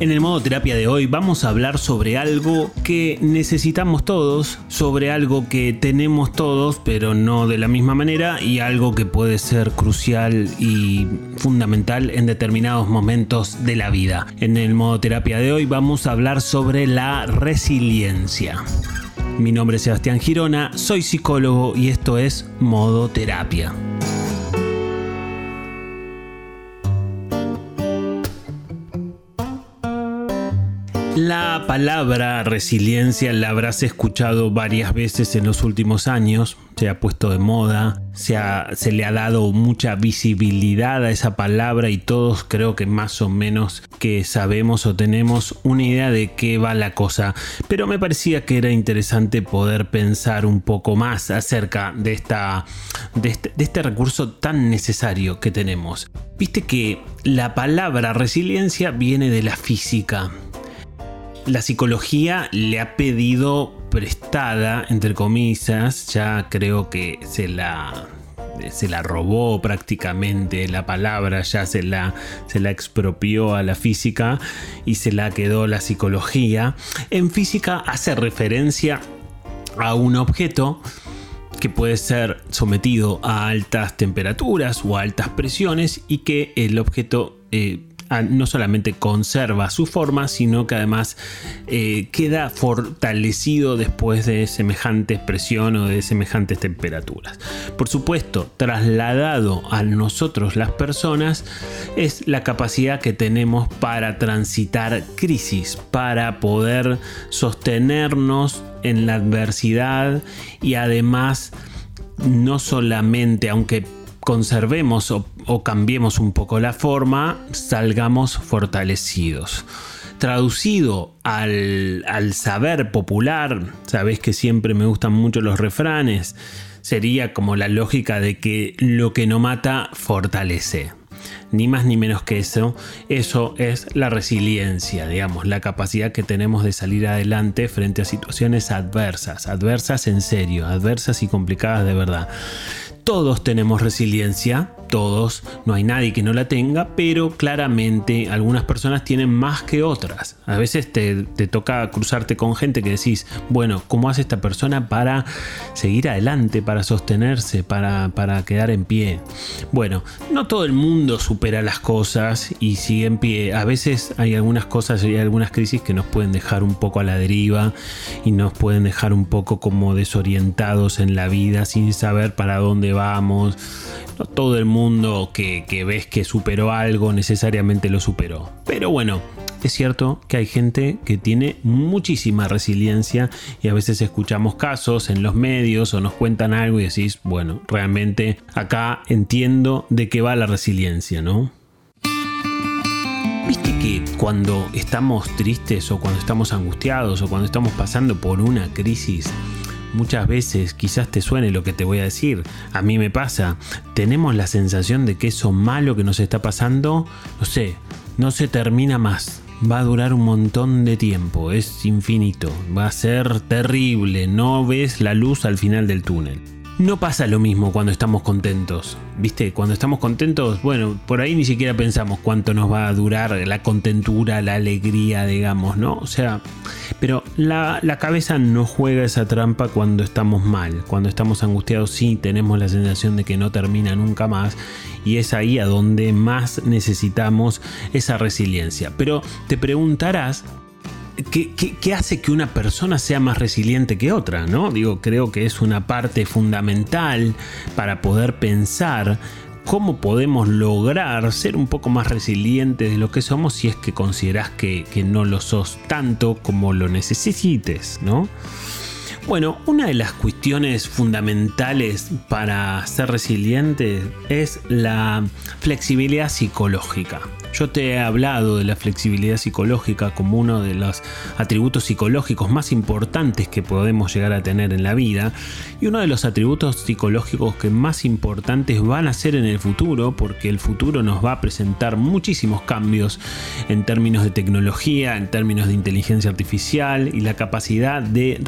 En el modo terapia de hoy vamos a hablar sobre algo que necesitamos todos, sobre algo que tenemos todos, pero no de la misma manera, y algo que puede ser crucial y fundamental en determinados momentos de la vida. En el modo terapia de hoy vamos a hablar sobre la resiliencia. Mi nombre es Sebastián Girona, soy psicólogo y esto es Modo Terapia. La palabra resiliencia la habrás escuchado varias veces en los últimos años, se ha puesto de moda, se, le ha dado mucha visibilidad a esa palabra y todos creo que más o menos que sabemos o tenemos una idea de qué va la cosa, pero me parecía que era interesante poder pensar un poco más acerca de, esta, de, este, de este recurso tan necesario que tenemos. Viste que la palabra resiliencia viene de la física la psicología le ha pedido prestada, entre comillas, ya creo que se la, se la robó prácticamente la palabra, ya se la, se la expropió a la física y se la quedó la psicología. En física hace referencia a un objeto que puede ser sometido a altas temperaturas o a altas presiones y que el objeto eh, no solamente conserva su forma, sino que además eh, queda fortalecido después de semejante presión o de semejantes temperaturas. Por supuesto, trasladado a nosotros las personas es la capacidad que tenemos para transitar crisis, para poder sostenernos en la adversidad y además no solamente, aunque conservemos o, cambiemos un poco la forma, salgamos fortalecidos traducido al, al, saber popular, sabes que siempre me gustan mucho los refranes, sería como la lógica de que lo que no mata fortalece. Ni más ni menos que eso, eso es la resiliencia, digamos, la capacidad que tenemos de salir adelante frente a situaciones adversas, adversas en serio, adversas y complicadas de verdad. Todos tenemos resiliencia, todos, no hay nadie que no la tenga, pero claramente algunas personas tienen más que otras. A veces te, toca cruzarte con gente que decís, bueno, ¿cómo hace esta persona para seguir adelante, para sostenerse, para, para quedar en pie? Bueno, no todo el mundo supera las cosas y sigue en pie. A veces hay algunas cosas y hay algunas crisis que nos pueden dejar un poco a la deriva y nos pueden dejar un poco como desorientados en la vida sin saber para dónde vamos todo el mundo que, ves que superó algo necesariamente lo superó. Pero bueno, es cierto que hay gente que tiene muchísima resiliencia y a veces escuchamos casos en los medios o nos cuentan algo y decís, bueno, realmente acá entiendo de qué va la resiliencia, ¿no? Viste que cuando estamos tristes o cuando estamos angustiados o cuando estamos pasando por una crisis, Muchas veces quizás te suene lo que te voy a decir, a mí me pasa, tenemos la sensación de que eso malo que nos está pasando, no sé, no se termina más, va a durar un montón de tiempo, es infinito, va a ser terrible, no ves la luz al final del túnel. No pasa lo mismo cuando estamos contentos. ¿Viste? Cuando estamos contentos, bueno, por ahí ni siquiera pensamos cuánto nos va a durar la contentura, la alegría, digamos, ¿no? O sea, pero la, la cabeza no juega esa trampa cuando estamos mal. Cuando estamos angustiados, sí tenemos la sensación de que no termina nunca más. Y es ahí a donde más necesitamos esa resiliencia. Pero te preguntarás ¿Qué, hace que una persona sea más resiliente que otra? ¿no? Digo, creo que es una parte fundamental para poder pensar cómo podemos lograr ser un poco más resilientes de lo que somos si es que consideras que, que no lo sos tanto como lo necesites, ¿no? Bueno, una de las cuestiones fundamentales para ser resiliente es la flexibilidad psicológica. Yo te he hablado de la flexibilidad psicológica como uno de los atributos psicológicos más importantes que podemos llegar a tener en la vida y uno de los atributos psicológicos que más importantes van a ser en el futuro porque el futuro nos va a presentar muchísimos cambios en términos de tecnología, en términos de inteligencia artificial y la capacidad de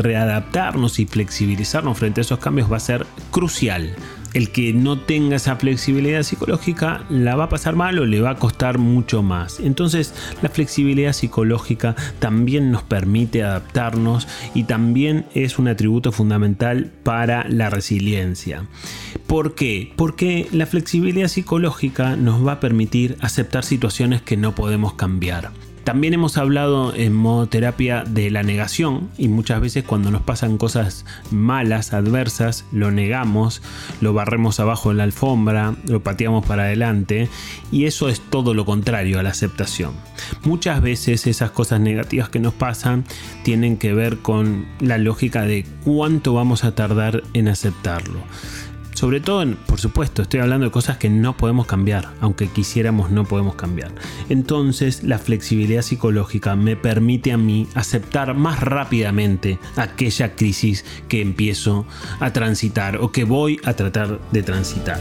y flexibilizarnos frente a esos cambios va a ser crucial el que no tenga esa flexibilidad psicológica la va a pasar mal o le va a costar mucho más. Entonces la flexibilidad psicológica también nos permite adaptarnos y también es un atributo fundamental para la resiliencia. ¿Por qué? Porque la flexibilidad psicológica nos va a permitir aceptar situaciones que no podemos cambiar. También hemos hablado en modo terapia de la negación y muchas veces cuando nos pasan cosas malas, adversas, lo negamos, lo barremos abajo de la alfombra, lo pateamos para adelante y eso es todo lo contrario a la aceptación. Muchas veces esas cosas negativas que nos pasan tienen que ver con la lógica de cuánto vamos a tardar en aceptarlo. Sobre todo, por supuesto, estoy hablando de cosas que no podemos cambiar, aunque quisiéramos no podemos cambiar. Entonces, la flexibilidad psicológica me permite a mí aceptar más rápidamente aquella crisis que empiezo a transitar o que voy a tratar de transitar.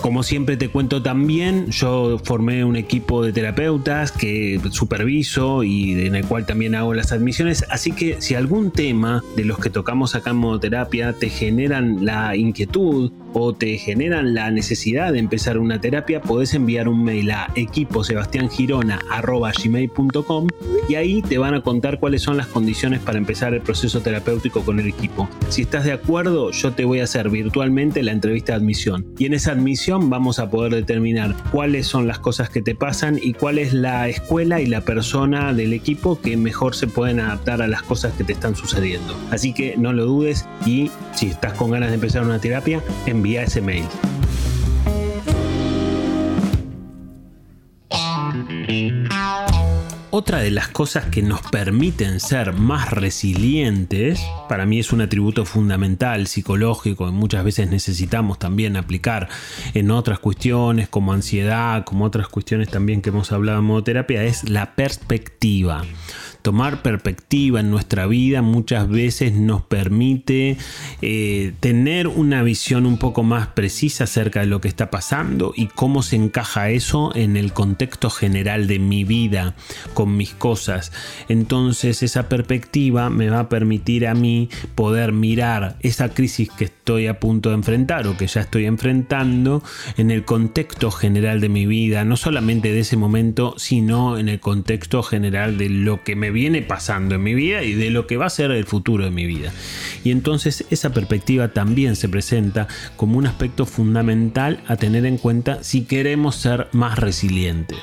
Como siempre te cuento también, yo formé un equipo de terapeutas que superviso y en el cual también hago las admisiones, así que si algún tema de los que tocamos acá en modoterapia te generan la inquietud o te generan la necesidad de empezar una terapia, podés enviar un mail a equiposebastiangirona.gmail.com y ahí te van a contar cuáles son las condiciones para empezar el proceso terapéutico con el equipo. Si estás de acuerdo, yo te voy a hacer virtualmente la entrevista de admisión y en esa admisión vamos a poder determinar cuáles son las cosas que te pasan y cuál es la escuela y la persona del equipo que mejor se pueden adaptar a las cosas que te están sucediendo. Así que no lo dudes y si estás con ganas de empezar una terapia, envía ese mail. Otra de las cosas que nos permiten ser más resilientes, para mí es un atributo fundamental, psicológico, que muchas veces necesitamos también aplicar en otras cuestiones como ansiedad, como otras cuestiones también que hemos hablado en modo terapia, es la perspectiva tomar perspectiva en nuestra vida muchas veces nos permite eh, tener una visión un poco más precisa acerca de lo que está pasando y cómo se encaja eso en el contexto general de mi vida con mis cosas. Entonces esa perspectiva me va a permitir a mí poder mirar esa crisis que estoy a punto de enfrentar o que ya estoy enfrentando en el contexto general de mi vida, no solamente de ese momento, sino en el contexto general de lo que me viene pasando en mi vida y de lo que va a ser el futuro de mi vida. Y entonces esa perspectiva también se presenta como un aspecto fundamental a tener en cuenta si queremos ser más resilientes.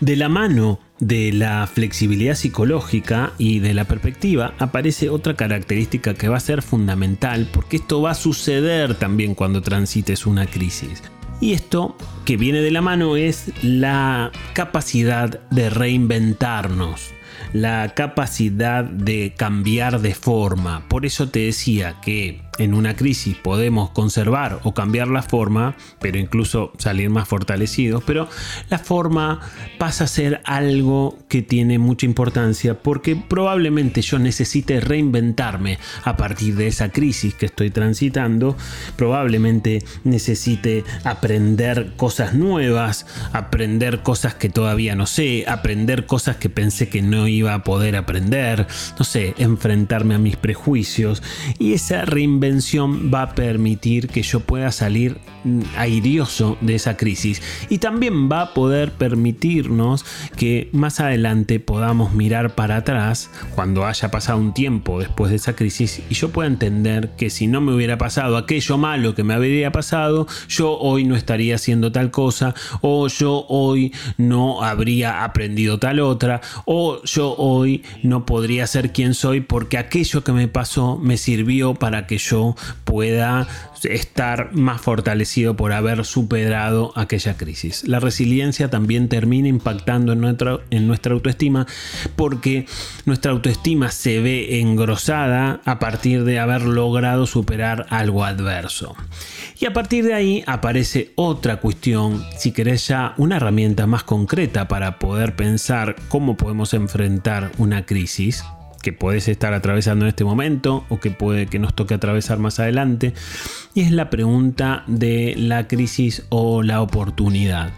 De la mano de la flexibilidad psicológica y de la perspectiva aparece otra característica que va a ser fundamental porque esto va a suceder también cuando transites una crisis. Y esto que viene de la mano es la capacidad de reinventarnos la capacidad de cambiar de forma. Por eso te decía que en una crisis podemos conservar o cambiar la forma, pero incluso salir más fortalecidos, pero la forma pasa a ser algo que tiene mucha importancia porque probablemente yo necesite reinventarme a partir de esa crisis que estoy transitando, probablemente necesite aprender cosas nuevas, aprender cosas que todavía no sé, aprender cosas que pensé que no iba a poder aprender, no sé, enfrentarme a mis prejuicios. Y esa reinvención va a permitir que yo pueda salir airioso de esa crisis. Y también va a poder permitirnos que más adelante podamos mirar para atrás cuando haya pasado un tiempo después de esa crisis y yo pueda entender que si no me hubiera pasado aquello malo que me habría pasado, yo hoy no estaría haciendo tal cosa o yo hoy no habría aprendido tal otra o yo hoy no podría ser quien soy porque aquello que me pasó me sirvió para que yo pueda estar más fortalecido por haber superado aquella crisis. La resiliencia también termina impactando en nuestra, en nuestra autoestima porque nuestra autoestima se ve engrosada a partir de haber logrado superar algo adverso. Y a partir de ahí aparece otra cuestión, si querés ya una herramienta más concreta para poder pensar cómo podemos enfrentar una crisis que puedes estar atravesando en este momento o que puede que nos toque atravesar más adelante. Y es la pregunta de la crisis o la oportunidad.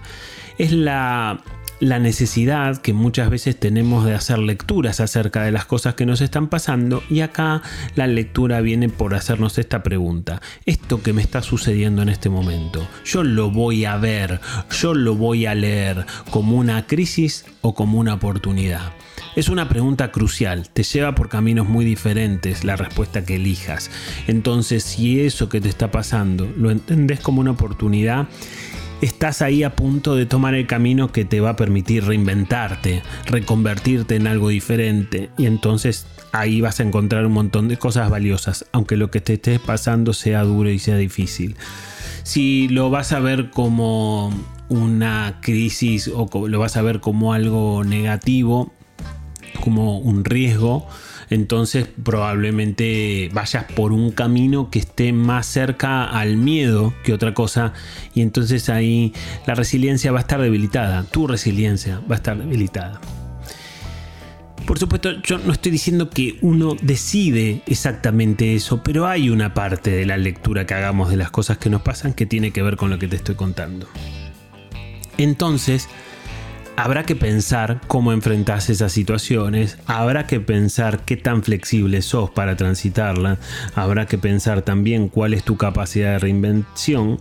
Es la la necesidad que muchas veces tenemos de hacer lecturas acerca de las cosas que nos están pasando y acá la lectura viene por hacernos esta pregunta. Esto que me está sucediendo en este momento, yo lo voy a ver, yo lo voy a leer como una crisis o como una oportunidad. Es una pregunta crucial, te lleva por caminos muy diferentes la respuesta que elijas. Entonces, si eso que te está pasando lo entendés como una oportunidad, estás ahí a punto de tomar el camino que te va a permitir reinventarte, reconvertirte en algo diferente y entonces ahí vas a encontrar un montón de cosas valiosas, aunque lo que te esté pasando sea duro y sea difícil. Si lo vas a ver como una crisis o lo vas a ver como algo negativo, como un riesgo, entonces probablemente vayas por un camino que esté más cerca al miedo que otra cosa y entonces ahí la resiliencia va a estar debilitada, tu resiliencia va a estar debilitada. Por supuesto, yo no estoy diciendo que uno decide exactamente eso, pero hay una parte de la lectura que hagamos de las cosas que nos pasan que tiene que ver con lo que te estoy contando. Entonces, habrá que pensar cómo enfrentas esas situaciones, habrá que pensar qué tan flexible sos para transitarla, habrá que pensar también cuál es tu capacidad de reinvención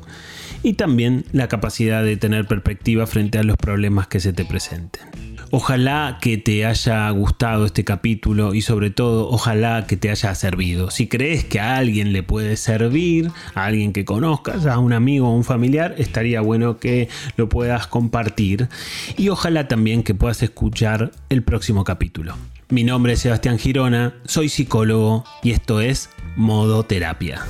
y también la capacidad de tener perspectiva frente a los problemas que se te presenten. Ojalá que te haya gustado este capítulo y sobre todo ojalá que te haya servido. Si crees que a alguien le puede servir, a alguien que conozcas, a un amigo o un familiar, estaría bueno que lo puedas compartir y ojalá también que puedas escuchar el próximo capítulo. Mi nombre es Sebastián Girona, soy psicólogo y esto es Modo Terapia.